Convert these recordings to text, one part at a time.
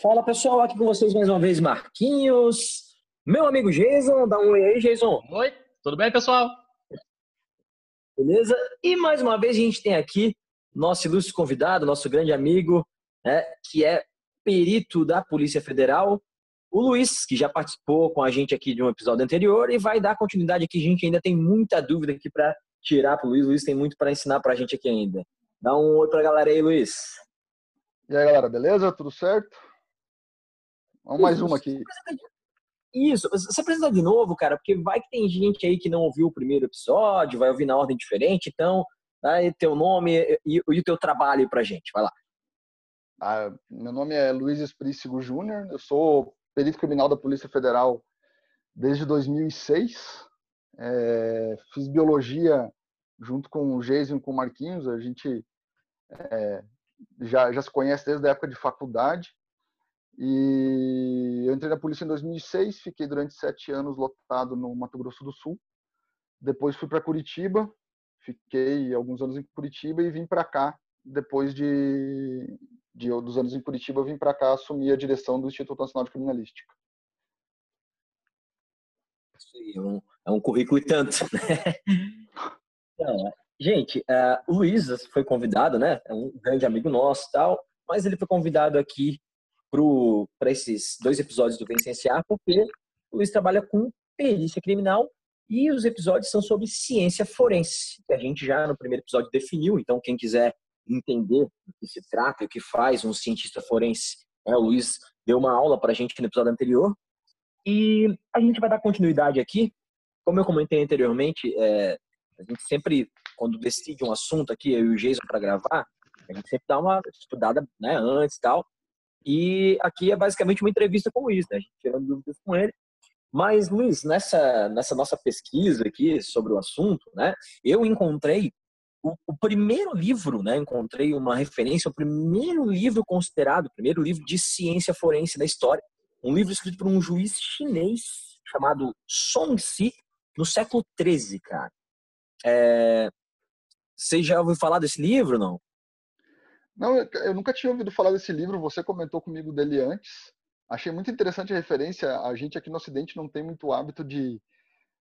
Fala pessoal, aqui com vocês mais uma vez, Marquinhos. Meu amigo Jason, dá um oi aí, Jason. Oi, tudo bem, pessoal? Beleza? E mais uma vez a gente tem aqui nosso ilustre convidado, nosso grande amigo, né, que é perito da Polícia Federal, o Luiz, que já participou com a gente aqui de um episódio anterior e vai dar continuidade aqui. A gente ainda tem muita dúvida aqui para tirar para o Luiz. O Luiz tem muito para ensinar para a gente aqui ainda. Dá um oi para a galera aí, Luiz. E aí, galera, beleza? Tudo certo? Vamos mais uma aqui. Isso, você apresenta de novo, cara, porque vai que tem gente aí que não ouviu o primeiro episódio, vai ouvir na ordem diferente, então dá aí teu nome e, e o teu trabalho pra gente, vai lá. Ah, meu nome é Luiz Esprícigo Júnior, eu sou perito criminal da Polícia Federal desde 2006, é, fiz biologia junto com o Jason e com o Marquinhos, a gente é, já, já se conhece desde a época de faculdade, e eu entrei na polícia em 2006, fiquei durante sete anos lotado no Mato Grosso do Sul. Depois fui para Curitiba, fiquei alguns anos em Curitiba e vim para cá. Depois de, de dos anos em Curitiba, vim para cá assumir a direção do Instituto Nacional de Criminalística. É um, é um currículo e tanto, né? Então, gente, uh, o Luiz foi convidado, né? É um grande amigo nosso tal, mas ele foi convidado aqui para esses dois episódios do Vencenciar, porque o Luiz trabalha com perícia criminal e os episódios são sobre ciência forense, que a gente já no primeiro episódio definiu. Então, quem quiser entender do que se trata, o que faz um cientista forense, né, o Luiz deu uma aula para a gente no episódio anterior. E a gente vai dar continuidade aqui. Como eu comentei anteriormente, é, a gente sempre, quando decide um assunto aqui, eu e o Jason para gravar, a gente sempre dá uma estudada né, antes e tal. E aqui é basicamente uma entrevista com o Luiz, né? Tirando dúvidas com ele. Mas, Luiz, nessa, nessa nossa pesquisa aqui sobre o assunto, né? Eu encontrei o, o, primeiro livro, né? Encontrei uma referência, o primeiro livro considerado, o primeiro livro de ciência forense da história. Um livro escrito por um juiz chinês chamado Song Si, no século XIII, cara. É... Você já ouviu falar desse livro, não? Não, eu nunca tinha ouvido falar desse livro, você comentou comigo dele antes. Achei muito interessante a referência. A gente aqui no Ocidente não tem muito hábito de,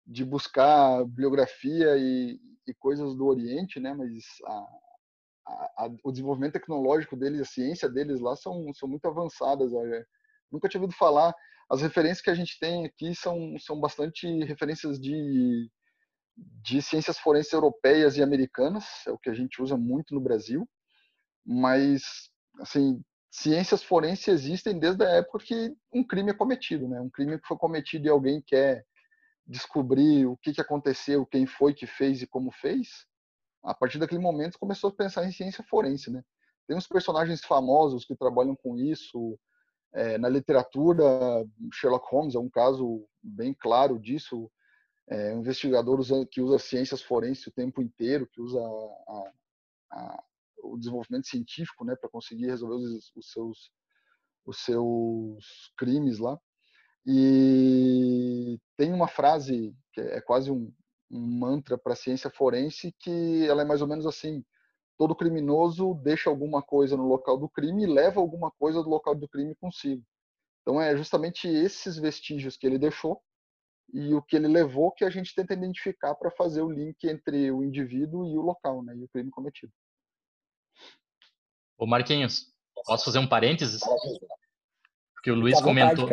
de buscar bibliografia e, e coisas do Oriente, né? Mas a, a, o desenvolvimento tecnológico deles, a ciência deles lá são, são muito avançadas. Nunca tinha ouvido falar. As referências que a gente tem aqui são, são bastante referências de, de ciências forenses europeias e americanas, é o que a gente usa muito no Brasil mas assim ciências forenses existem desde a época que um crime é cometido, né? Um crime que foi cometido e alguém quer descobrir o que, que aconteceu, quem foi que fez e como fez. A partir daquele momento começou a pensar em ciência forense, né? Tem uns personagens famosos que trabalham com isso é, na literatura. Sherlock Holmes é um caso bem claro disso. É, um investigador que usa ciências forenses o tempo inteiro, que usa a, a, o desenvolvimento científico, né, para conseguir resolver os, os, seus os seus crimes lá. E tem uma frase que é quase um, um mantra para a ciência forense que ela é mais ou menos assim: todo criminoso deixa alguma coisa no local do crime e leva alguma coisa do local do crime consigo. Então é justamente esses vestígios que ele deixou e o que ele levou que a gente tenta identificar para fazer o link entre o indivíduo e o local, né, e o crime cometido. Ô Marquinhos, posso fazer um parênteses? Porque o Luiz comentou.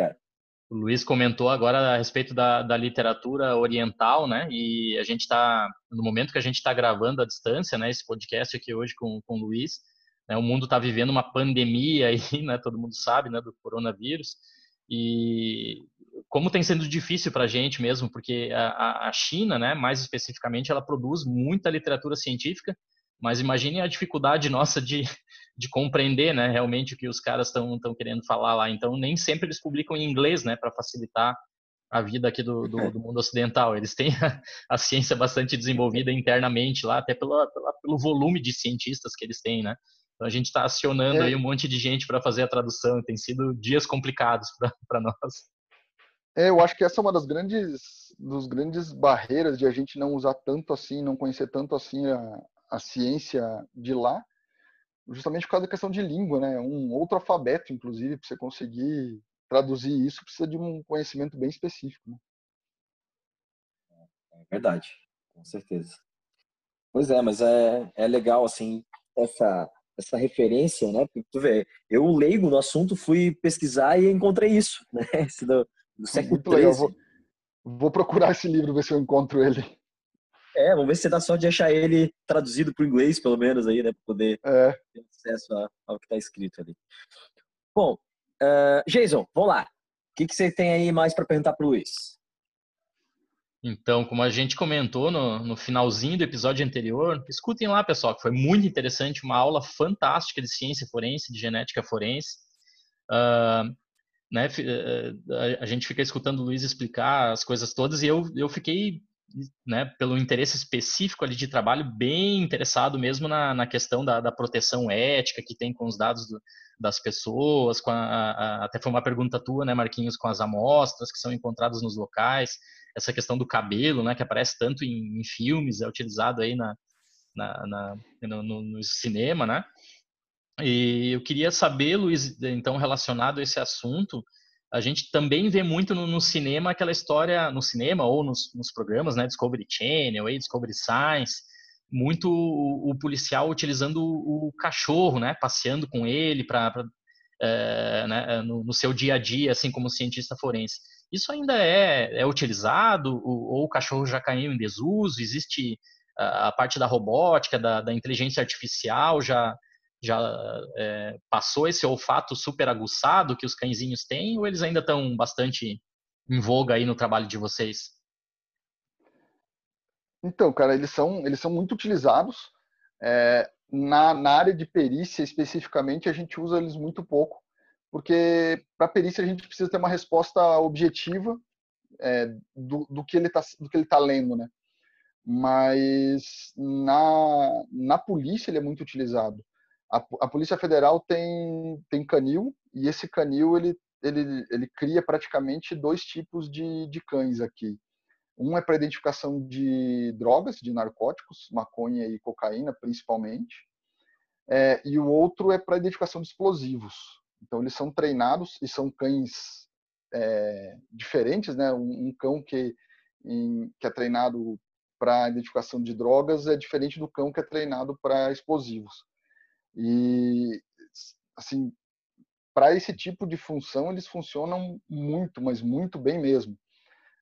o Luiz comentou agora a respeito da, da literatura oriental, né? E a gente está, no momento que a gente está gravando à distância, né? Esse podcast aqui hoje com, com o Luiz, né, o mundo está vivendo uma pandemia aí, né? Todo mundo sabe, né? Do coronavírus. E como tem sendo difícil para a gente mesmo, porque a, a China, né? Mais especificamente, ela produz muita literatura científica mas imagine a dificuldade nossa de, de compreender, né, realmente o que os caras estão querendo falar lá. Então, nem sempre eles publicam em inglês, né, para facilitar a vida aqui do, do, do, mundo ocidental. Eles têm a, a, ciência bastante desenvolvida internamente lá, até pelo, pelo volume de cientistas que eles têm, né. Então, a gente está acionando é. aí um monte de gente para fazer a tradução. Tem sido dias complicados para nós. É, eu acho que essa é uma das grandes, dos grandes barreiras de a gente não usar tanto assim, não conhecer tanto assim a, a ciência de lá, justamente por causa da questão de língua, né? Um outro alfabeto, inclusive, para você conseguir traduzir isso, precisa de um conhecimento bem específico. Né? É verdade, com certeza. Pois é, mas é, é legal, assim, essa, essa referência, né? Porque tu vê, eu leigo no assunto, fui pesquisar e encontrei isso, né? Esse do, do século XIII. Vou, vou procurar esse livro, ver se eu encontro ele. É, vamos ver se você dá sorte de achar ele traduzido para o inglês, pelo menos, aí, né? Para poder é. ter acesso ao que está escrito ali. Bom, uh, Jason, vamos lá. O que, que você tem aí mais para perguntar para o Luiz? Então, como a gente comentou no, no, finalzinho do episódio anterior, escutem lá, pessoal, que foi muito interessante, uma aula fantástica de ciência forense, de genética forense. Uh, né, a gente fica escutando o Luiz explicar as coisas todas e eu, eu fiquei né, pelo interesse específico ali de trabalho, bem interessado mesmo na, na questão da, da, proteção ética que tem com os dados do, das pessoas, a, a, até foi uma pergunta tua, né, Marquinhos, com as amostras que são encontradas nos locais, essa questão do cabelo, né, que aparece tanto em, em filmes, é utilizado aí na, na, na no, no, cinema, né? E eu queria saber, Luiz, então relacionado a esse assunto, a gente também vê muito no, no, cinema aquela história, no cinema ou nos, nos programas, né, Discovery Channel, aí, Discovery Science, muito o, o policial utilizando o, o, cachorro, né, passeando com ele para é, né, no, no, seu dia a dia, assim como cientista forense. Isso ainda é, é utilizado ou, ou o cachorro já caiu em desuso? Existe a, a parte da robótica, da, da inteligência artificial já já é, passou esse olfato super aguçado que os cãezinhos têm ou eles ainda estão bastante em voga aí no trabalho de vocês? Então, cara, eles são, eles são muito utilizados. É, na, na área de perícia, especificamente, a gente usa eles muito pouco, porque para perícia a gente precisa ter uma resposta objetiva é, do, do, que ele está tá lendo, né? Mas na, na polícia ele é muito utilizado a, a Polícia Federal tem, tem canil e esse canil ele, ele, ele cria praticamente dois tipos de, de cães aqui. Um é para identificação de drogas, de narcóticos, maconha e cocaína principalmente, é, e o outro é para identificação de explosivos. Então eles são treinados e são cães é, diferentes, né? Um, um cão que, em, que é treinado para identificação de drogas é diferente do cão que é treinado para explosivos. E, assim, para esse tipo de função, eles funcionam muito, mas muito bem mesmo.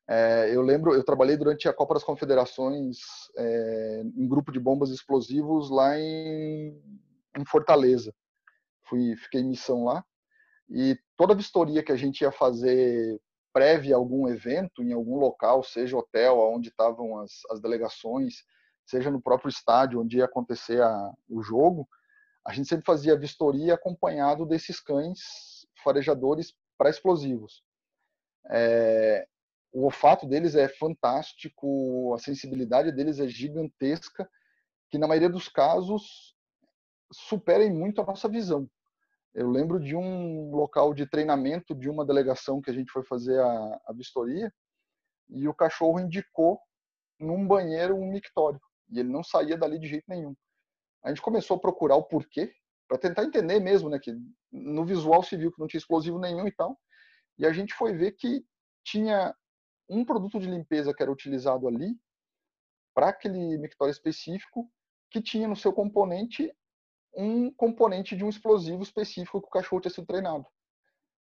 É, eu lembro, eu trabalhei durante a Copa das Confederações é, em grupo de bombas explosivos lá em, em Fortaleza. Fui, fiquei em missão lá e toda vistoria que a gente ia fazer prévia a algum evento, em algum local, seja hotel, onde estavam as, as delegações, seja no próprio estádio onde ia acontecer a, o jogo, a gente sempre fazia vistoria acompanhado desses cães farejadores para explosivos. É, o olfato deles é fantástico, a sensibilidade deles é gigantesca, que na maioria dos casos superem muito a nossa visão. Eu lembro de um local de treinamento de uma delegação que a gente foi fazer a, a vistoria e o cachorro indicou num banheiro um mictório e ele não saía dali de jeito nenhum a gente começou a procurar o porquê, para tentar entender mesmo, né, que no visual se viu que não tinha explosivo nenhum e tal, e a gente foi ver que tinha um produto de limpeza que era utilizado ali para aquele mictório específico que tinha no seu componente um componente de um explosivo específico que o cachorro tinha sido treinado.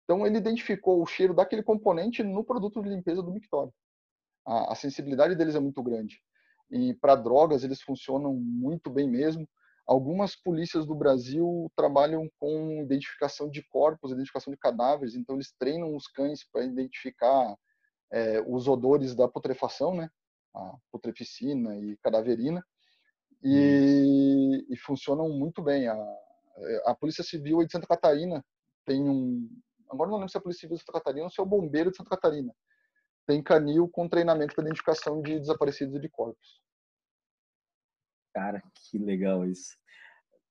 Então ele identificou o cheiro daquele componente no produto de limpeza do mictório. A, a sensibilidade deles é muito grande. E para drogas eles funcionam muito bem mesmo. Algumas polícias do Brasil trabalham com identificação de corpos, identificação de cadáveres, então eles treinam os cães para identificar é, os odores da putrefação, né? A putreficina e cadaverina, e, e funcionam muito bem. A, a Polícia Civil de Santa Catarina tem um. Agora não lembro se é a Polícia Civil de Santa Catarina ou se é o Bombeiro de Santa Catarina. Tem canil com treinamento para identificação de desaparecidos e de corpos. Cara, que legal isso.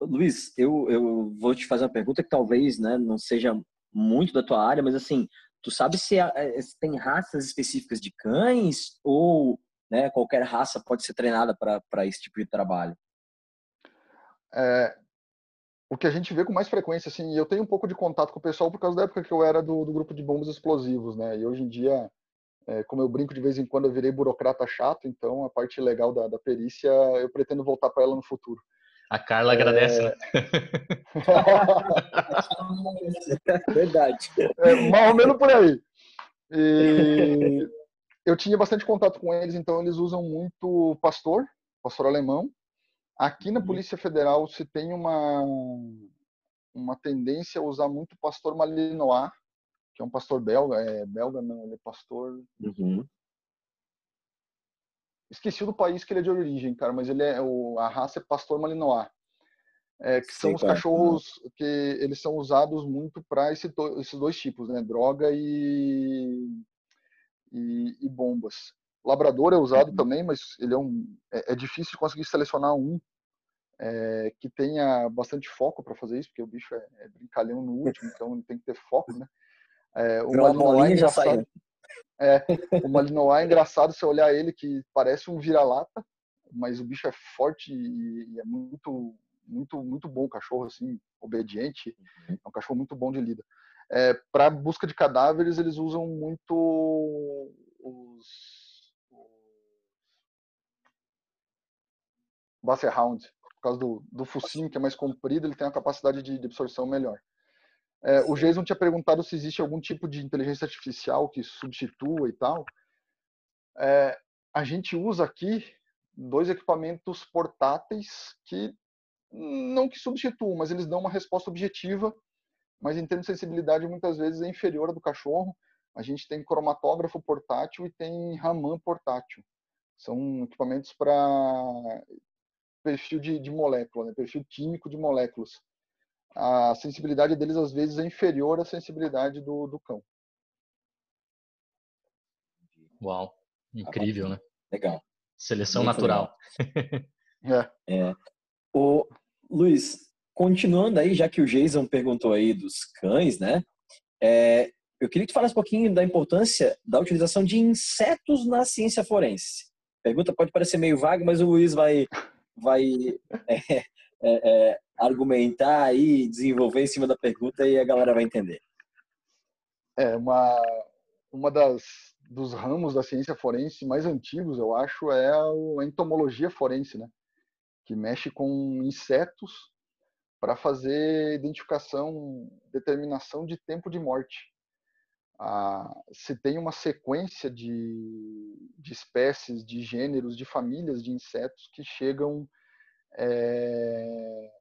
Luiz, eu, eu vou te fazer uma pergunta que talvez né, não seja muito da tua área, mas assim, tu sabe se, é, se tem raças específicas de cães ou né, qualquer raça pode ser treinada para esse tipo de trabalho? É, o que a gente vê com mais frequência, assim, eu tenho um pouco de contato com o pessoal por causa da época que eu era do, do grupo de bombas explosivos, né? E hoje em dia, é, como eu brinco de vez em quando, eu virei burocrata chato, então a parte legal da, da perícia eu pretendo voltar para ela no futuro. A Carla é... agradece, né? Verdade. É, mais ou menos por aí. E eu tinha bastante contato com eles, então eles usam muito pastor, pastor alemão. Aqui na uhum. Polícia Federal se tem uma uma tendência a usar muito pastor malinois, que é um pastor belga, é belga não, ele é pastor. Uhum. Esqueci do país que ele é de origem, cara, mas ele é o a raça é pastor malinois. É, que são os cachorros que eles são usados muito para esse esses dois tipos, né? Droga e, e, e bombas. Labrador é usado uhum. também, mas ele é um é, é difícil conseguir selecionar um é, que tenha bastante foco para fazer isso, porque o bicho é, é, brincalhão no último, então ele tem que ter foco, né? É, o Malinois é engraçado. É, o Malinois é engraçado você olhar ele que parece um vira-lata, mas o bicho é forte e, é muito muito muito bom o cachorro assim, obediente, uhum. é um cachorro muito bom de lida. É, para busca de cadáveres eles usam muito os Basset Hound, por causa do, do focinho que é mais comprido, ele tem uma capacidade de, de absorção melhor. É, o Jason tinha perguntado se existe algum tipo de inteligência artificial que substitua e tal. É, a gente usa aqui dois equipamentos portáteis que não que substituam, mas eles dão uma resposta objetiva, mas em termos de sensibilidade muitas vezes é inferior à do cachorro. A gente tem cromatógrafo portátil e tem Raman portátil. São equipamentos para perfil de, de molécula, né? perfil químico de moléculas. A sensibilidade deles às vezes é inferior à sensibilidade do, do cão. Uau, incrível, né? Legal. Seleção Muito natural. é. é. O Luiz, continuando aí, já que o Jason perguntou aí dos cães, né? É, eu queria que tu falasse um pouquinho da importância da utilização de insetos na ciência forense. Pergunta pode parecer meio vaga, mas o Luiz vai vai é, é, é, argumentar e desenvolver em cima da pergunta e a galera vai entender. É uma uma das dos ramos da ciência forense mais antigos, eu acho, é a entomologia forense, né? Que mexe com insetos para fazer identificação, determinação de tempo de morte. Ah, se tem uma sequência de, de espécies, de gêneros, de famílias de insetos que chegam é,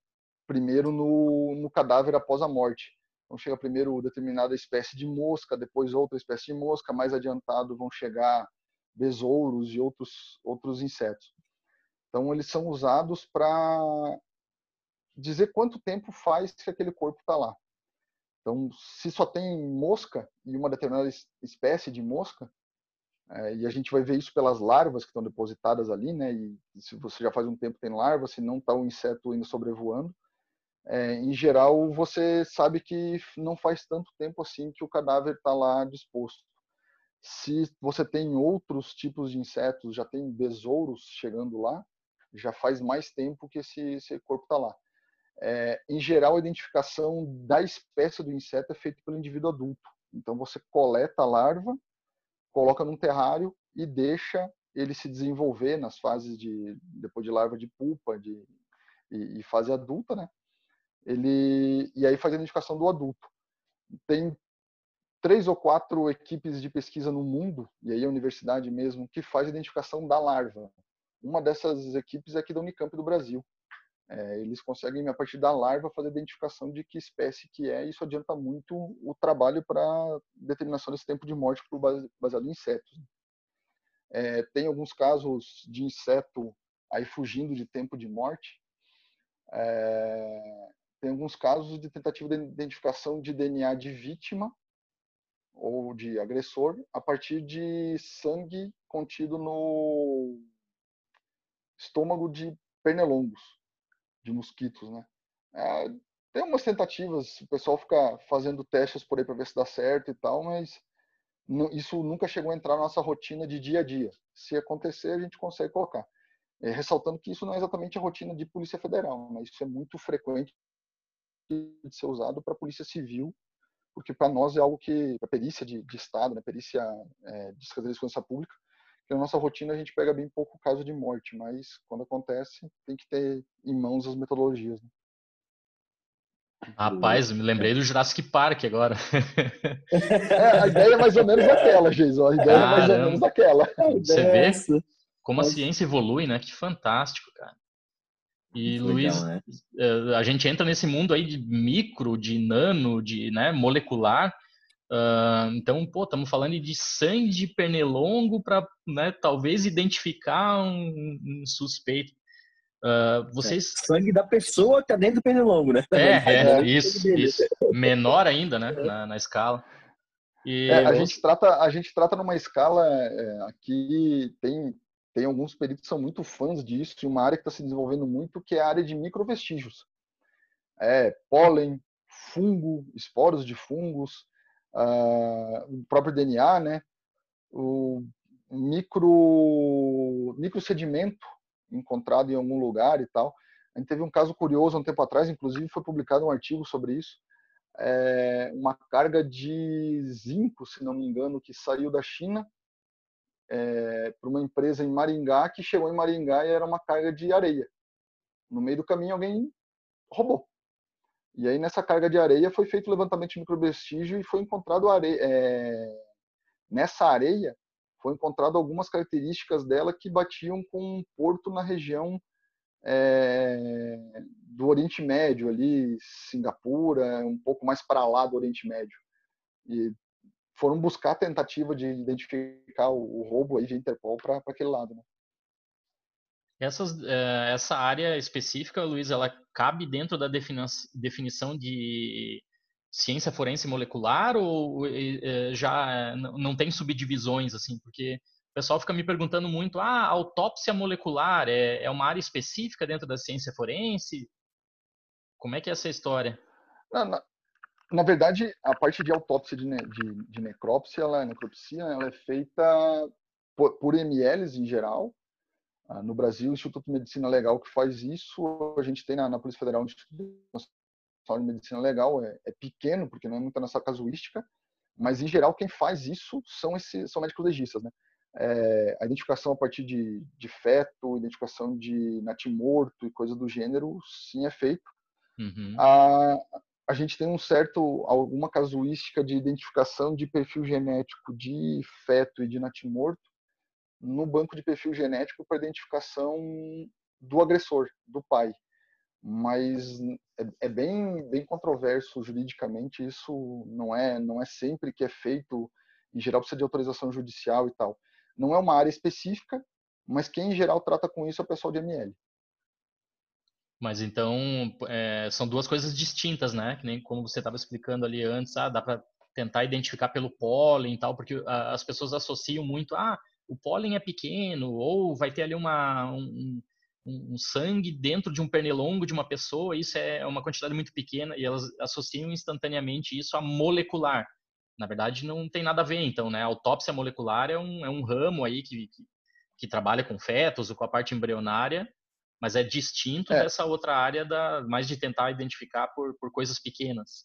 primeiro no, no cadáver após a morte. Então chega primeiro determinada espécie de mosca, depois outra espécie de mosca, mais adiantado vão chegar besouros e outros outros insetos. Então eles são usados para dizer quanto tempo faz que aquele corpo está lá. Então, se só tem mosca e uma determinada espécie de mosca, é, e a gente vai ver isso pelas larvas que estão depositadas ali, né? E se você já faz um tempo tem larva, se não está o inseto ainda sobrevoando, é, em geral você sabe que não faz tanto tempo assim que o cadáver está lá disposto. Se você tem outros tipos de insetos, já tem besouros chegando lá, já faz mais tempo que esse, esse corpo está lá. É, em geral, a identificação da espécie do inseto é feita pelo indivíduo adulto. Então, você coleta a larva, coloca num terrário e deixa ele se desenvolver nas fases de depois de larva de pupa de, e, e fase adulta, né? Ele e aí faz a identificação do adulto. Tem três ou quatro equipes de pesquisa no mundo e aí a universidade mesmo que faz a identificação da larva. Uma dessas equipes é aqui da Unicamp do Brasil. É, eles conseguem, a partir da larva, fazer a identificação de que espécie que é, e isso adianta muito o trabalho para determinação desse tempo de morte baseado em insetos. É, tem alguns casos de inseto aí fugindo de tempo de morte. É, tem alguns casos de tentativa de identificação de DNA de vítima ou de agressor a partir de sangue contido no estômago de pernilongos de mosquitos, né? É, tem umas tentativas, o pessoal fica fazendo testes por aí para ver se dá certo e tal, mas isso nunca chegou a entrar na nossa rotina de dia a dia. Se acontecer, a gente consegue colocar. É, ressaltando que isso não é exatamente a rotina de Polícia Federal, mas isso é muito frequente de ser usado para a polícia civil, porque para nós é algo que a perícia de, de estado, né, perícia é, de segurança pública, que na nossa rotina a gente pega bem pouco caso de morte, mas quando acontece tem que ter em mãos as metodologias. Né? Rapaz, me lembrei do Jurassic Park agora. É, a ideia é mais ou menos aquela, Jason. A ideia Caramba. é mais ou menos aquela. Você vê como a ciência evolui, né? Que fantástico, cara. E, Luiz, né? Eh, a gente entra nesse mundo aí de micro, de nano, de né, molecular. Uh, então, pô, estamos falando de sangue de pernilongo para né, talvez identificar um, um suspeito. Uh, vocês... É, sangue da pessoa que tá dentro do pernilongo, né? É, é, isso, isso. Menor ainda, né, na, na escala. E é, a, gente trata, a gente trata numa escala é, aqui, tem, tem alguns peritos que são muito fãs disso, e uma área que está se desenvolvendo muito, que é a área de microvestígios. É, pólen, fungo, esporos de fungos, uh, o próprio DNA, né? O micro, micro sedimento encontrado em algum lugar e tal. A gente teve um caso curioso um tempo atrás, inclusive foi publicado um artigo sobre isso. É uma carga de zinco, se não me engano, que saiu da China é, para uma empresa em Maringá, que chegou em Maringá e era uma carga de areia. No meio do caminho, alguém roubou. E aí, nessa carga de areia, foi feito o levantamento de microvestígio e foi encontrado areia. É, nessa areia, foi encontrado algumas características dela que batiam com um porto na região é, do Oriente Médio, ali, Singapura, um pouco mais para lá do Oriente Médio. E foram buscar a tentativa de identificar o, o roubo aí de Interpol para aquele lado. Né? Essas, é, essa área específica, Luiz, ela cabe dentro da definição de ciência forense molecular ou é, já não tem subdivisões assim? Porque o pessoal fica me perguntando muito, ah, autópsia molecular é, é uma área específica dentro da ciência forense? Como é que é essa história? Na, na, na verdade, a parte de autópsia de, ne, de, de necrópsia, ela, necropsia, ela é feita por, por MLs em geral. Ah, no Brasil, o Instituto de Medicina Legal que faz isso. A gente tem na, na Polícia Federal o Instituto de medicina legal é, é, pequeno, porque não é muita nossa casuística, mas em geral quem faz isso são esses são médicos legistas, né? É, a identificação a partir de, de feto, identificação de natimorto e coisa do gênero, sim é feito. Uhum. A, a gente tem um certo alguma casuística de identificação de perfil genético de feto e de natimorto no banco de perfil genético para identificação do agressor, do pai mas é, é, bem, bem controverso juridicamente. Isso não é, não é sempre que é feito. Em geral, precisa de autorização judicial e tal. Não é uma área específica, mas quem em geral trata com isso é o pessoal de ML. Mas então é, são duas coisas distintas, né? Que nem como você estava explicando ali antes, ah, dá para tentar identificar pelo pólen e tal, porque as pessoas associam muito, ah, o pólen é pequeno, ou vai ter ali uma, um, um, um, sangue dentro de um pernilongo de uma pessoa, isso é uma quantidade muito pequena e elas associam instantaneamente isso a molecular. Na verdade, não tem nada a ver, então, né? A autópsia molecular é um, é um ramo aí que, que, que trabalha com fetos ou com a parte embrionária, mas é distinto é. dessa outra área da mais de tentar identificar por, por coisas pequenas.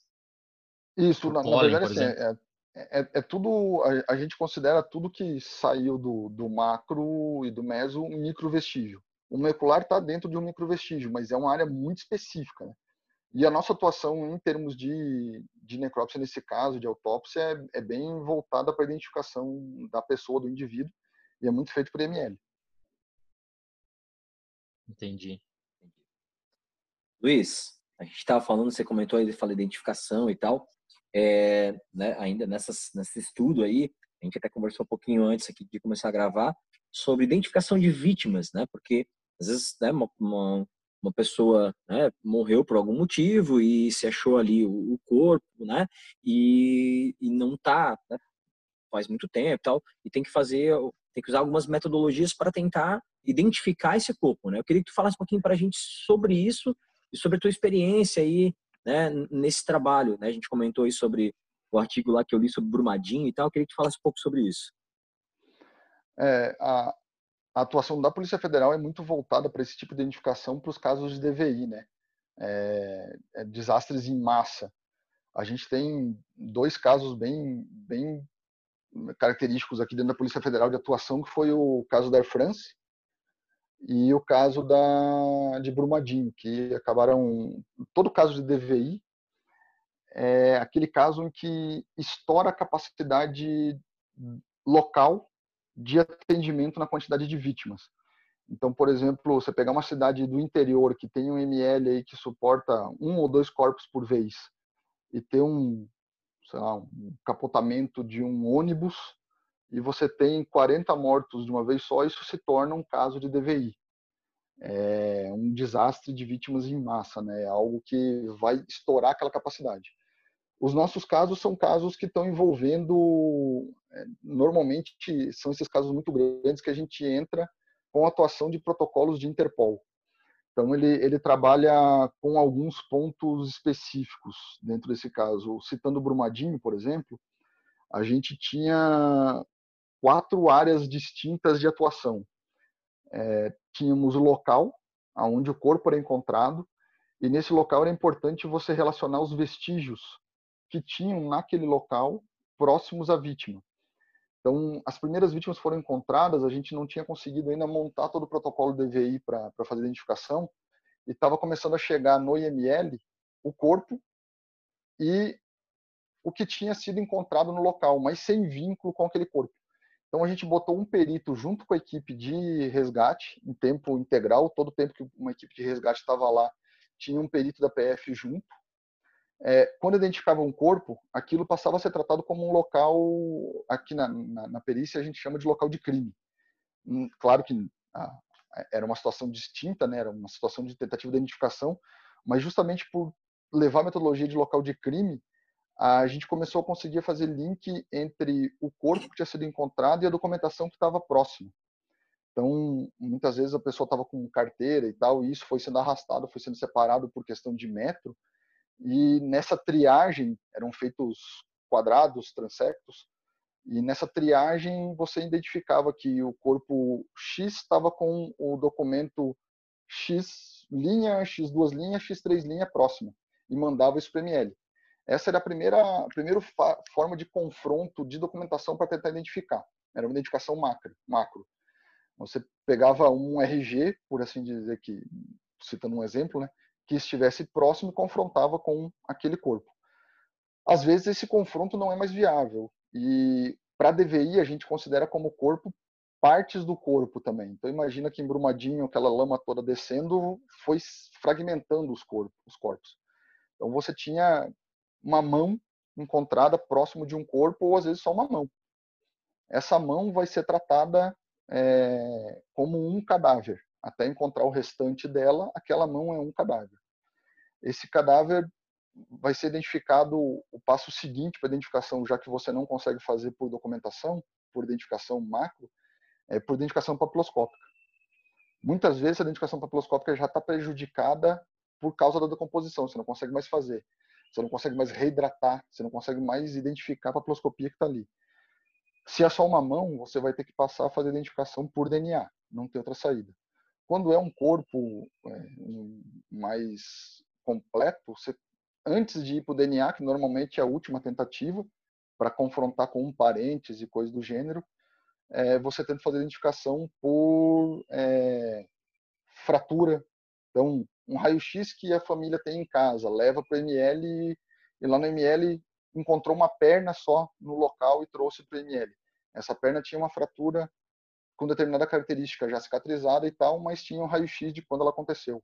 Isso, na, pólen, na, verdade, assim, é, é, é, tudo. A, a, gente considera tudo que saiu do, do macro e do meso um micro vestígio. O molecular está dentro de um microvestígio, mas é uma área muito específica. Né? E a nossa atuação em termos de, de necrópsia, nesse caso, de autópsia, é, é bem voltada para a identificação da pessoa, do indivíduo, e é muito feito por ML. Entendi. Luiz, a gente estava falando, você comentou aí, fala identificação e tal. É, né, ainda nessas, nesse estudo aí, a gente até conversou um pouquinho antes aqui de começar a gravar, sobre identificação de vítimas, né? Porque às vezes, né, uma, uma, uma pessoa né, morreu por algum motivo e se achou ali o, o corpo, né? E, e não tá, né, faz muito tempo e tal, e tem que fazer, tem que usar algumas metodologias para tentar identificar esse corpo, né? Eu queria que tu falasse um pouquinho para a gente sobre isso e sobre a tua experiência aí, né, nesse trabalho, né? A gente comentou aí sobre o artigo lá que eu li sobre Brumadinho e tal, eu queria que tu falasse um pouco sobre isso. É, a, a atuação da Polícia Federal é muito voltada para esse tipo de identificação para os casos de DVI, né? é, é, desastres em massa. A gente tem dois casos bem, bem característicos aqui dentro da Polícia Federal de atuação, que foi o caso da Air France e o caso da, de Brumadinho, que acabaram... Todo caso de DVI é aquele caso em que estoura a capacidade local de atendimento na quantidade de vítimas. Então, por exemplo, você pegar uma cidade do interior que tem um ML aí que suporta um ou dois corpos por vez e ter um, sei lá, um capotamento de um ônibus e você tem 40 mortos de uma vez só, isso se torna um caso de DVI. É um desastre de vítimas em massa, né? É algo que vai estourar aquela capacidade. Os nossos casos são casos que estão envolvendo, é, normalmente são esses casos muito grandes que a gente entra com a atuação de protocolos de Interpol. Então, ele, ele trabalha com alguns pontos específicos dentro desse caso. Citando Brumadinho, por exemplo, a gente tinha quatro áreas distintas de atuação. É, tínhamos o local, onde o corpo era encontrado, e nesse local era importante você relacionar os vestígios que tinham naquele local próximos à vítima. Então, as primeiras vítimas foram encontradas, a gente não tinha conseguido ainda montar todo o protocolo DVI para fazer identificação, e estava começando a chegar no IML o corpo e o que tinha sido encontrado no local, mas sem vínculo com aquele corpo. Então a gente botou um perito junto com a equipe de resgate em tempo integral, todo o tempo que uma equipe de resgate estava lá, tinha um perito da PF junto é, quando identificava um corpo, aquilo passava a ser tratado como um local, aqui na, na, na perícia a gente chama de local de crime. Hum, claro que ah, era uma situação distinta, né, era uma situação de tentativa de identificação, mas justamente por levar a metodologia de local de crime, a gente começou a conseguir fazer link entre o corpo que tinha sido encontrado e a documentação que estava próxima. Então, muitas vezes a pessoa estava com carteira e tal, e isso foi sendo arrastado, foi sendo separado por questão de metro, e nessa triagem, eram feitos quadrados, transectos, e nessa triagem você identificava que o corpo X estava com o documento X linha, X duas linhas, X três linha próxima, e mandava isso para ML. Essa era a primeira, a primeira forma de confronto de documentação para tentar identificar. Era uma identificação macro. macro. Você pegava um RG, por assim dizer, que citando um exemplo, né, que estivesse próximo confrontava com aquele corpo. Às vezes esse confronto não é mais viável e para DVI a gente considera como corpo partes do corpo também. Então imagina que em Brumadinho aquela lama toda descendo foi fragmentando os corpos, os corpos. Então você tinha uma mão encontrada próximo de um corpo ou às vezes só uma mão. Essa mão vai ser tratada é, como um cadáver. Até encontrar o restante dela, aquela mão é um cadáver esse cadáver vai ser identificado o passo seguinte para identificação, já que você não consegue fazer por documentação, por identificação macro, é por identificação papiloscópica. Muitas vezes a identificação papiloscópica já está prejudicada por causa da decomposição, você não consegue mais fazer, você não consegue mais reidratar, você não consegue mais identificar a papiloscopia que está ali. Se é só uma mão, você vai ter que passar a fazer identificação por DNA, não tem outra saída. Quando é um corpo é, mais completo, você, antes de ir para o DNA, que normalmente é a última tentativa, para confrontar com um parentes e coisas do gênero, é, você tenta fazer identificação por é, fratura. Então, um raio-x que a família tem em casa, leva para o ML e lá no ML encontrou uma perna só no local e trouxe para o ML. Essa perna tinha uma fratura com determinada característica já cicatrizada e tal, mas tinha um raio-x de quando ela aconteceu.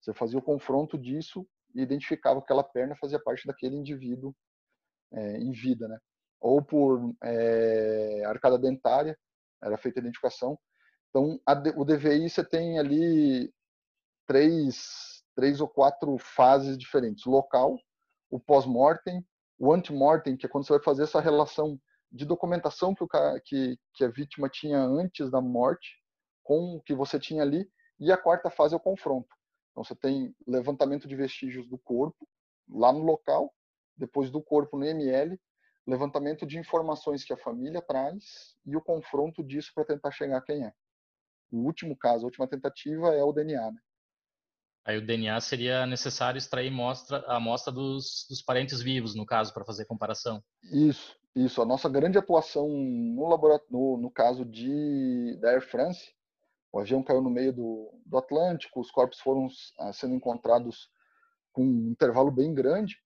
Você fazia o confronto disso e identificava que aquela perna fazia parte daquele indivíduo é, em vida, né? Ou por é, arcada dentária, era feita a identificação. Então, a, o DVI você tem ali três, três ou quatro fases diferentes: local, o pós-mortem, o antemortem, que é quando você vai fazer essa relação de documentação que, o, que, que a vítima tinha antes da morte com o que você tinha ali, e a quarta fase é o confronto. Então você tem levantamento de vestígios do corpo lá no local, depois do corpo no ML, levantamento de informações que a família traz e o confronto disso para tentar chegar a quem é. O último caso, a última tentativa é o DNA. Né? Aí o DNA seria necessário extrair mostra, a amostra dos, dos parentes vivos, no caso, para fazer comparação. Isso, isso. A nossa grande atuação no, laboratório, no, no caso de, da Air France, o avião caiu no meio do, do Atlântico, os corpos foram ah, sendo encontrados com um intervalo bem grande,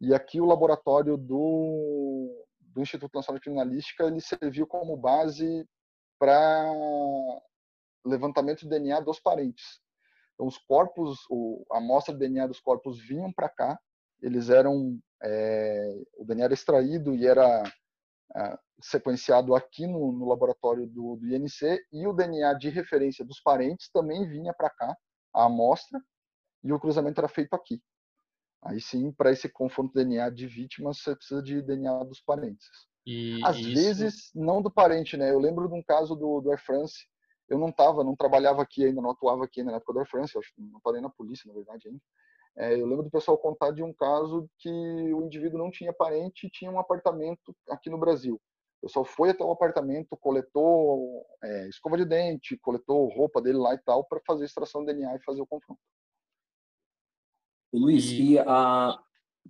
e aqui o laboratório do, do Instituto Nacional de Criminalística ele serviu como base para levantamento de DNA dos parentes. Então, os corpos, o, a amostra de DNA dos corpos vinham para cá, eles eram, é, o DNA era extraído e era sequenciado aqui no, no laboratório do, do, INC, e o DNA de referência dos parentes também vinha para cá, a amostra, e o cruzamento era feito aqui. Aí sim, para esse confronto DNA de vítimas, você precisa de DNA dos parentes. E Às isso... vezes, não do parente, né? Eu lembro de um caso do, do Air France, eu não estava, não trabalhava aqui ainda, não atuava aqui ainda na época da Air France, acho que não estava nem na polícia, na verdade, ainda. É, eu lembro do pessoal contar de um caso que o indivíduo não tinha parente e tinha um apartamento aqui no Brasil. O pessoal foi até o apartamento, coletou é, escova de dente, coletou roupa dele lá e tal, para fazer extração de DNA e fazer o confronto. Luiz, e, a,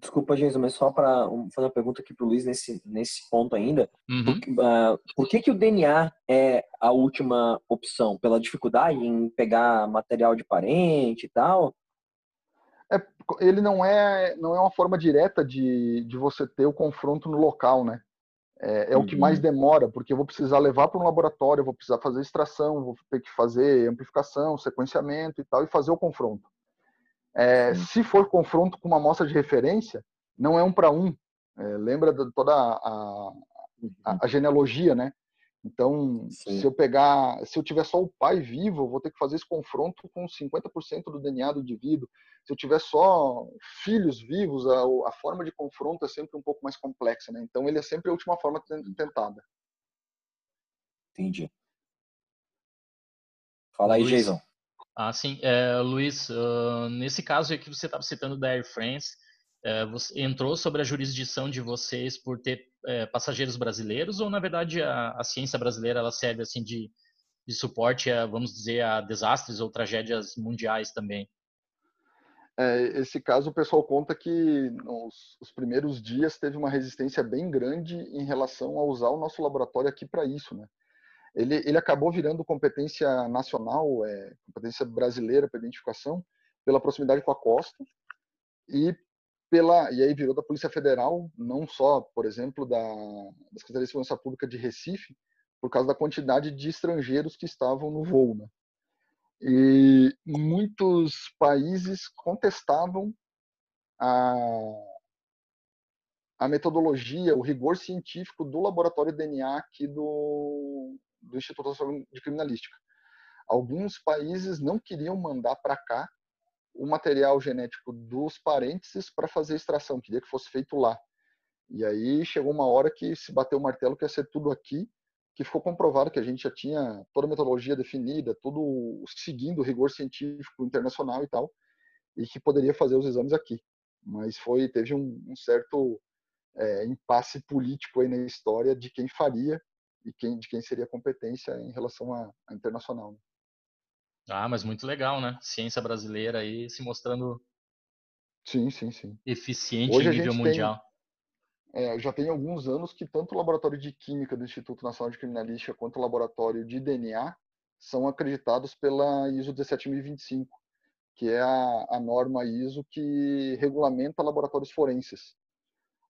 Desculpa, Jason, mas só para fazer uma pergunta aqui para o Luiz nesse, nesse ponto ainda. Uhum. Por, uh, por, que, que o DNA é a última opção? Pela dificuldade em pegar material de parente e tal? É, ele não é, não é uma forma direta de, de você ter o confronto no local, né? É, é uhum. o que mais uhum. demora, porque eu vou precisar levar para um laboratório, vou precisar fazer extração, vou ter que fazer amplificação, sequenciamento e tal, e fazer o confronto. É, se for confronto com uma amostra de referência, não é um para um. É, lembra de toda a, a, a, uhum. genealogia, né? Então, Sim. se eu pegar, se eu tiver só o pai vivo, eu vou ter que fazer esse confronto com 50% do DNA do indivíduo. Se eu tiver só filhos vivos, a, a, forma de confronto é sempre um pouco mais complexa, né? Então, ele é sempre a última forma tentada. Entendi. Fala aí, Luiz, Jason. Ah, sim. É, Luiz, uh, nesse caso que você estava citando da Air France, você entrou sobre a jurisdição de vocês por ter é, passageiros brasileiros ou, na verdade, a, a, ciência brasileira ela serve assim de, de suporte, a, vamos dizer, a desastres ou tragédias mundiais também? É, esse caso, o pessoal conta que nos os primeiros dias teve uma resistência bem grande em relação a usar o nosso laboratório aqui para isso, né? ele, ele acabou virando competência nacional, é, competência brasileira para identificação, pela proximidade com a costa e pela e aí virou da Polícia Federal, não só, por exemplo, da, da Secretaria de Segurança Pública de Recife, por causa da quantidade de estrangeiros que estavam no voo, né? E muitos países contestavam a, a metodologia, o rigor científico do laboratório DNA aqui do, do Instituto de Criminalística. Alguns países não queriam mandar para cá o material genético dos parênteses para fazer extração, queria que fosse feito lá. E aí chegou uma hora que se bateu o martelo que ia ser tudo aqui, que ficou comprovado que a gente já tinha toda a metodologia definida, tudo seguindo o rigor científico internacional e tal, e que poderia fazer os exames aqui. Mas foi teve um, um certo é, impasse político aí na história de quem faria e quem, de quem seria a competência em relação à, internacional. Né? Ah, mas muito legal, né? Ciência brasileira aí se mostrando sim, sim, sim. eficiente Hoje em nível mundial. Tem, é, já tem alguns anos que tanto o laboratório de química do Instituto Nacional de Criminalística quanto o laboratório de DNA são acreditados pela ISO 17025, que é a, a norma ISO que regulamenta laboratórios forenses.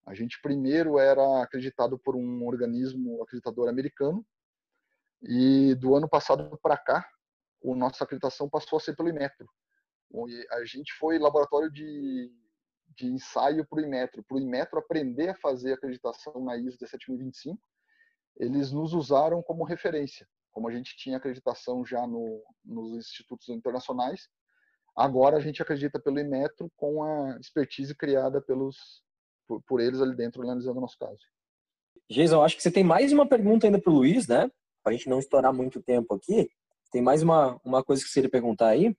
A gente primeiro era acreditado por um organismo acreditador americano e do ano passado para cá, a nossa acreditação passou a ser pelo Imetro. A gente foi laboratório de, de ensaio para o Imetro. Para o Imetro aprender a fazer acreditação na ISO 17025, eles nos usaram como referência. Como a gente tinha acreditação já no, nos institutos internacionais, agora a gente acredita pelo Imetro com a expertise criada pelos por, por eles ali dentro, analisando o nosso caso. Jason, acho que você tem mais uma pergunta ainda para o Luiz, né? Para a gente não estourar muito tempo aqui. Tem mais uma, uma coisa que você queria perguntar aí?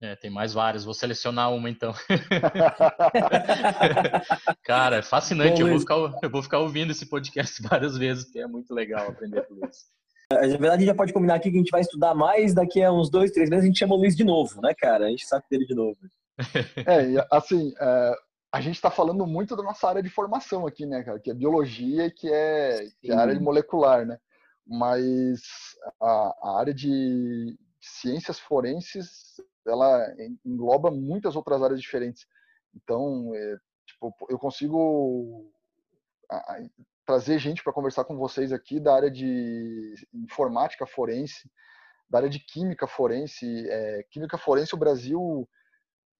É, tem mais várias. Vou selecionar uma então. Cara, é fascinante. Bom, eu, vou ficar, eu vou ficar ouvindo esse podcast várias vezes, porque é muito legal aprender com isso. Na verdade, a gente já pode combinar aqui que a gente vai estudar mais daqui a uns dois, três meses, a gente chama o Luiz de novo, né, cara? A gente sabe dele de novo. É, assim, é, a gente está falando muito da nossa área de formação aqui, né, cara? Que é biologia e que é, que é a área de molecular, né? Mas a, a área de ciências forenses, ela engloba muitas outras áreas diferentes. Então, é, tipo, eu consigo trazer gente para conversar com vocês aqui da área de informática forense, da área de química forense. É, química forense, o Brasil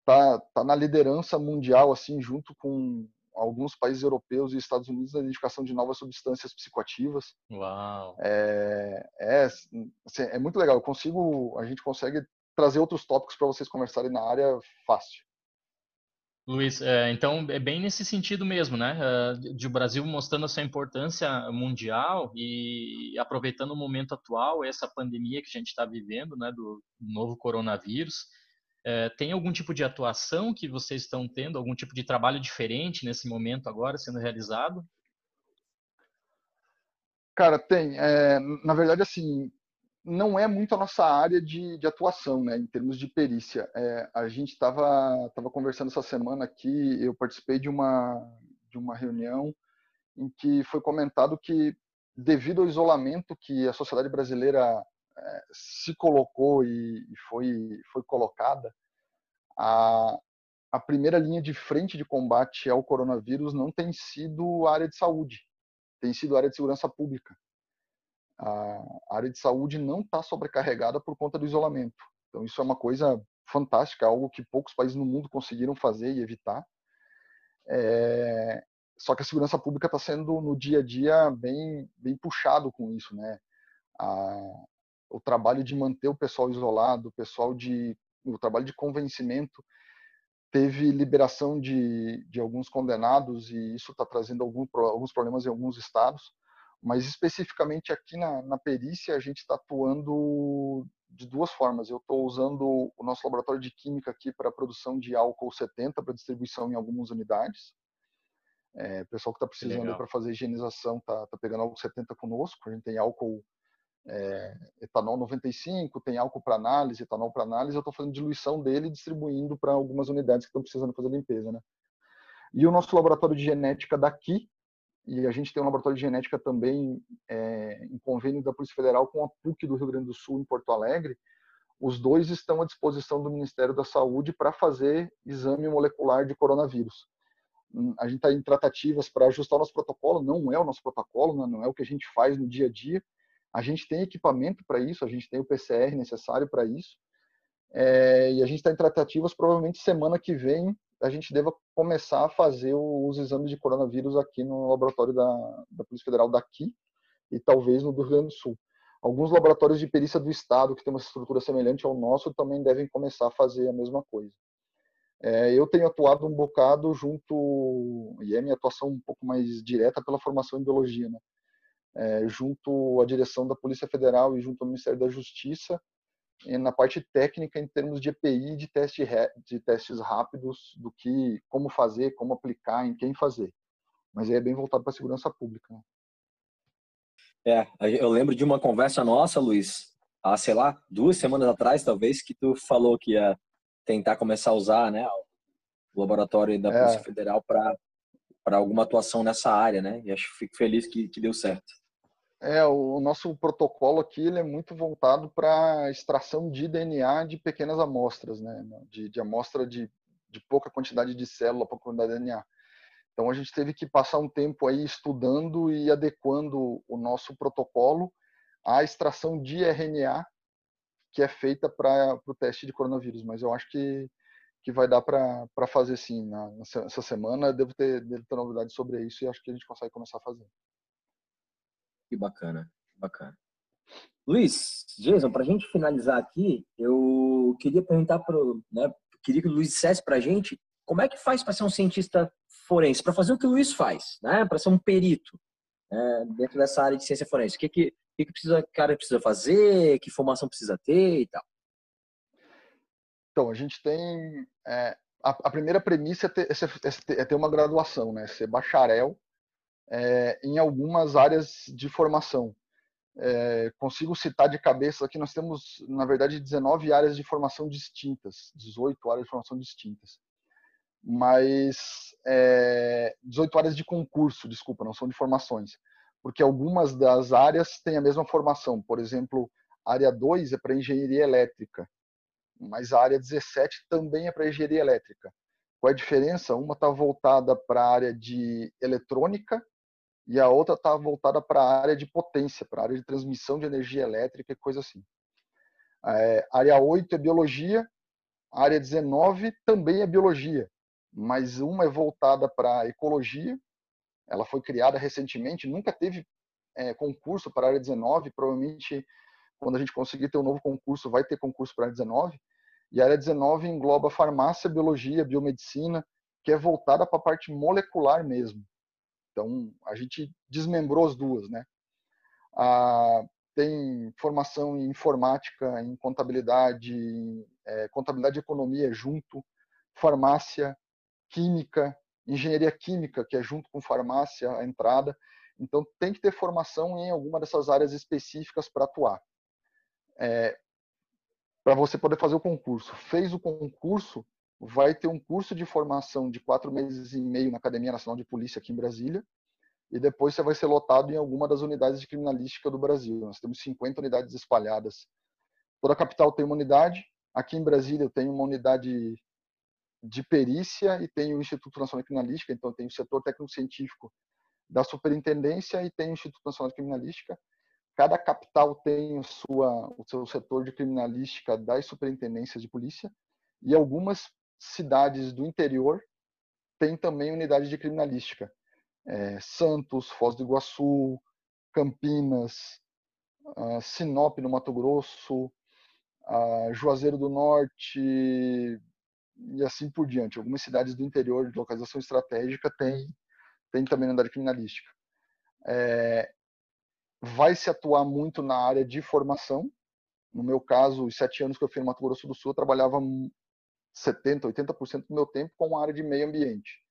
tá, tá na liderança mundial, assim, junto com alguns países europeus e Estados Unidos na identificação de novas substâncias psicoativas. Uau! É, é, assim, é muito legal. Eu consigo, a gente consegue trazer outros tópicos para vocês conversarem na área fácil. Luiz, é, então é bem nesse sentido mesmo, né? É, de o Brasil mostrando a sua importância mundial e aproveitando o momento atual, essa pandemia que a gente está vivendo, né, do novo coronavírus. É, tem algum tipo de atuação que vocês estão tendo, algum tipo de trabalho diferente nesse momento agora sendo realizado? Cara, tem. É, na verdade, assim, não é muito a nossa área de, de atuação, né, em termos de perícia. É, a gente estava tava conversando essa semana aqui, eu participei de uma, de uma reunião em que foi comentado que, devido ao isolamento que a sociedade brasileira é, se colocou e, e foi, foi colocada, a, a primeira linha de frente de combate ao coronavírus não tem sido a área de saúde, tem sido a área de segurança pública a área de saúde não está sobrecarregada por conta do isolamento. Então, isso é uma coisa fantástica, algo que poucos países no mundo conseguiram fazer e evitar. É... Só que a segurança pública está sendo, no dia a dia, bem, bem puxado com isso. Né? A... O trabalho de manter o pessoal isolado, o pessoal de o trabalho de convencimento teve liberação de, de alguns condenados e isso está trazendo algum, alguns problemas em alguns estados mas especificamente aqui na, na perícia, a gente está atuando de duas formas. Eu estou usando o nosso laboratório de química aqui para a produção de álcool 70 para distribuição em algumas unidades. É, pessoal que está precisando para fazer higienização está tá pegando álcool 70 conosco. A gente tem álcool é, etanol 95, tem álcool para análise, etanol para análise. Eu estou fazendo diluição dele e distribuindo para algumas unidades que estão precisando fazer limpeza, né? E o nosso laboratório de genética daqui e a gente tem um laboratório de genética também é, em convênio da Polícia Federal com a PUC do Rio Grande do Sul, em Porto Alegre. Os dois estão à disposição do Ministério da Saúde para fazer exame molecular de coronavírus. Hum, a gente está em tratativas para ajustar o nosso protocolo, não é o nosso protocolo, né? não é o que a gente faz no dia a dia. A gente tem equipamento para isso, a gente tem o PCR necessário para isso. É, e a gente está em tratativas, provavelmente semana que vem, a gente deva começar a fazer os exames de coronavírus aqui no laboratório da, da Polícia Federal daqui e talvez no do Rio Grande do Sul. Alguns laboratórios de perícia do Estado, que tem uma estrutura semelhante ao nosso, também devem começar a fazer a mesma coisa. É, eu tenho atuado um bocado junto, e é minha atuação um pouco mais direta pela formação em biologia, né? É, junto à direção da Polícia Federal e junto ao Ministério da Justiça, na parte técnica em termos de EPI de, teste, de testes rápidos do que como fazer, como aplicar, em quem fazer. Mas é bem voltado para a segurança pública. Né? É, eu lembro de uma conversa nossa, Luiz, há, sei lá, duas semanas atrás, talvez, que tu falou que ia tentar começar a usar né, o laboratório da é. Polícia Federal para alguma atuação nessa área, né? E acho fico feliz que, que deu certo. É, o nosso protocolo aqui ele é muito voltado para extração de DNA de pequenas amostras, né? De, de amostra de, de pouca quantidade de célula, pouca quantidade de DNA. Então a gente teve que passar um tempo aí estudando e adequando o nosso protocolo à extração de RNA que é feita para o teste de coronavírus. Mas eu acho que, que vai dar para fazer sim. Na, nessa semana devo ter, devo ter novidades sobre isso e acho que a gente consegue começar a fazer. Que bacana, bacana. Luiz, Jason, para a gente finalizar aqui, eu queria perguntar para, né, queria que o Luiz dissesse para a gente como é que faz para ser um cientista forense, para fazer o que o Luiz faz, né, para ser um perito né, dentro dessa área de ciência forense. O que que, que, que precisa, cara precisa fazer, que formação precisa ter e tal. Então, a gente tem é, a, a, primeira premissa é ter, é, é ter uma graduação, né, ser bacharel é, em algumas áreas de formação. é, consigo citar de cabeça que nós temos, na verdade, 19 áreas de formação distintas, 18 áreas de formação distintas. Mas é, 18 áreas de concurso, desculpa, não são de formações. Porque algumas das áreas têm a mesma formação. Por exemplo, área 2 é para engenharia elétrica, mas a área 17 também é para engenharia elétrica. Qual é a diferença? Uma está voltada para a área de eletrônica e a outra está voltada para a área de potência, para a área de transmissão de energia elétrica e coisa assim. É, área 8 é biologia, área 19 também é biologia, mas uma é voltada para a ecologia, ela foi criada recentemente, nunca teve é, concurso para a área 19, provavelmente quando a gente conseguir ter um novo concurso, vai ter concurso para a área 19, e a área 19 engloba farmácia, biologia, biomedicina, que é voltada para a parte molecular mesmo. Então, a gente desmembrou as duas, né? Ah, tem formação em informática, em contabilidade, em, é, contabilidade e economia junto, farmácia, química, engenharia química, que é junto com farmácia a entrada. Então, tem que ter formação em alguma dessas áreas específicas para atuar. É, para você poder fazer o concurso. Fez o concurso, vai ter um curso de formação de quatro meses e meio na Academia Nacional de Polícia aqui em Brasília, e depois você vai ser lotado em alguma das unidades de criminalística do Brasil. Nós temos 50 unidades espalhadas. Toda a capital tem uma unidade. Aqui em Brasília eu tenho uma unidade de perícia e tenho o Instituto Nacional de Criminalística, então tenho o setor técnico-científico da superintendência e tenho o Instituto Nacional de Criminalística. Cada capital tem sua, o seu setor de criminalística das superintendências de polícia e algumas cidades do interior têm também unidade de criminalística é, Santos, Foz do Iguaçu, Campinas, uh, Sinop no Mato Grosso, uh, Juazeiro do Norte e assim por diante. Algumas cidades do interior de localização estratégica têm, têm também unidade criminalística. É, vai se atuar muito na área de formação. No meu caso, os sete anos que eu fiz no Mato Grosso do Sul, eu trabalhava 70, 80% do meu tempo com a área de meio ambiente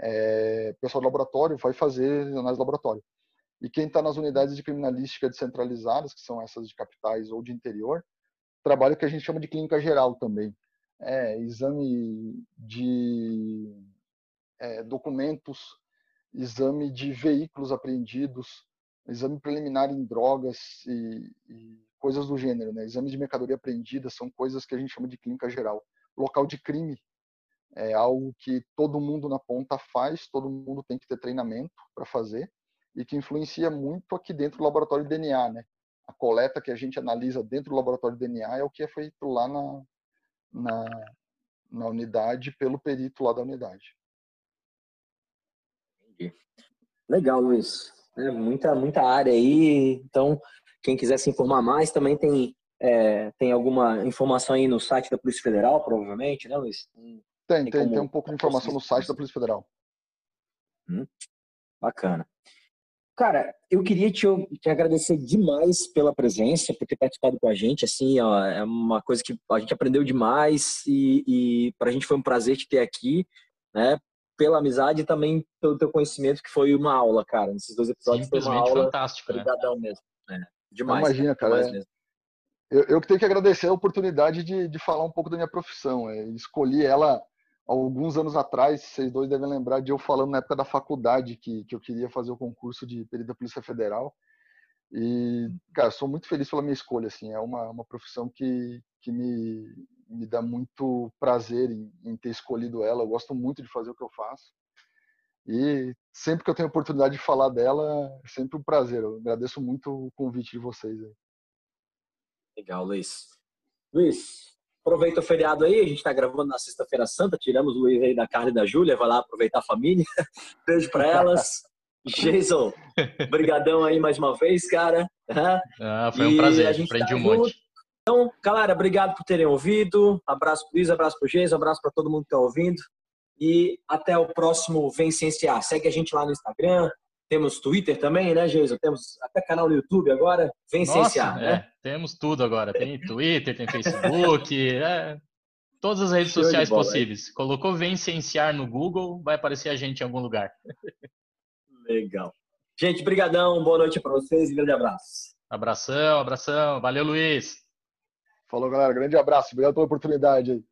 é, o pessoal do laboratório vai fazer análise de laboratório. E quem está nas unidades de criminalística descentralizadas, que são essas de capitais ou de interior, trabalha que a gente chama de clínica geral também. É, exame de é, documentos, exame de veículos apreendidos, exame preliminar em drogas e, e coisas do gênero. Né? Exame de mercadoria apreendida são coisas que a gente chama de clínica geral. Local de crime é algo que todo mundo na ponta faz, todo mundo tem que ter treinamento para fazer e que influencia muito aqui dentro do laboratório de DNA, né? A coleta que a gente analisa dentro do laboratório de DNA é o que é feito lá na, na, na unidade pelo perito lá da unidade. Legal, Luiz. É, muita, muita área aí. Então, quem quiser se informar mais, também tem, é, tem alguma informação aí no site da Polícia Federal, provavelmente, né, Luiz? Tem, tem, tem um pouco de informação no site da Polícia Federal. Hum, bacana. Cara, eu queria te, te, agradecer demais pela presença, por ter participado com a gente. Assim, ó, é uma coisa que a gente aprendeu demais e, e para a gente foi um prazer te ter aqui, né? Pela amizade e também pelo teu conhecimento, que foi uma aula, cara. Nesses dois episódios foi uma aula. fantástico, né? Obrigadão mesmo. É, demais. Imagina, cara. cara é... eu, eu tenho que agradecer a oportunidade de, de falar um pouco da minha profissão. É, escolhi ela alguns anos atrás, vocês dois devem lembrar de eu falando na época da faculdade que, que eu queria fazer o concurso de perito da Polícia Federal. E, cara, sou muito feliz pela minha escolha, assim, é uma, uma profissão que, que me, me dá muito prazer em, em ter escolhido ela, eu gosto muito de fazer o que eu faço. E sempre que eu tenho oportunidade de falar dela, é sempre um prazer. Eu agradeço muito o convite de vocês. Aí. Legal, Luiz. Luiz, Aproveita o feriado aí, a gente está gravando na Sexta-feira Santa, tiramos o Luiz aí da Carla e da Júlia, vai lá aproveitar a família. Beijo para elas. Jason, brigadão aí mais uma vez, cara. Ah, foi um e prazer, aprendi tá um junto. monte. Então, galera, obrigado por terem ouvido. Abraço pro Luiz, abraço pro Jason, abraço para todo mundo que está ouvindo. E até o próximo Vem Cienciar. Segue a gente lá no Instagram, temos Twitter também, né, Jason? Temos até canal no YouTube agora. Vem Nossa, cienciar, né? É, temos tudo agora. Tem Twitter, tem Facebook, é, todas as redes Show sociais bola, possíveis. Colocou Vem Cienciar no Google, vai aparecer a gente em algum lugar. Legal. Gente, brigadão. Boa noite para vocês e grande abraço. Abração, abração. Valeu, Luiz. Falou, galera. Grande abraço. Obrigado pela oportunidade aí.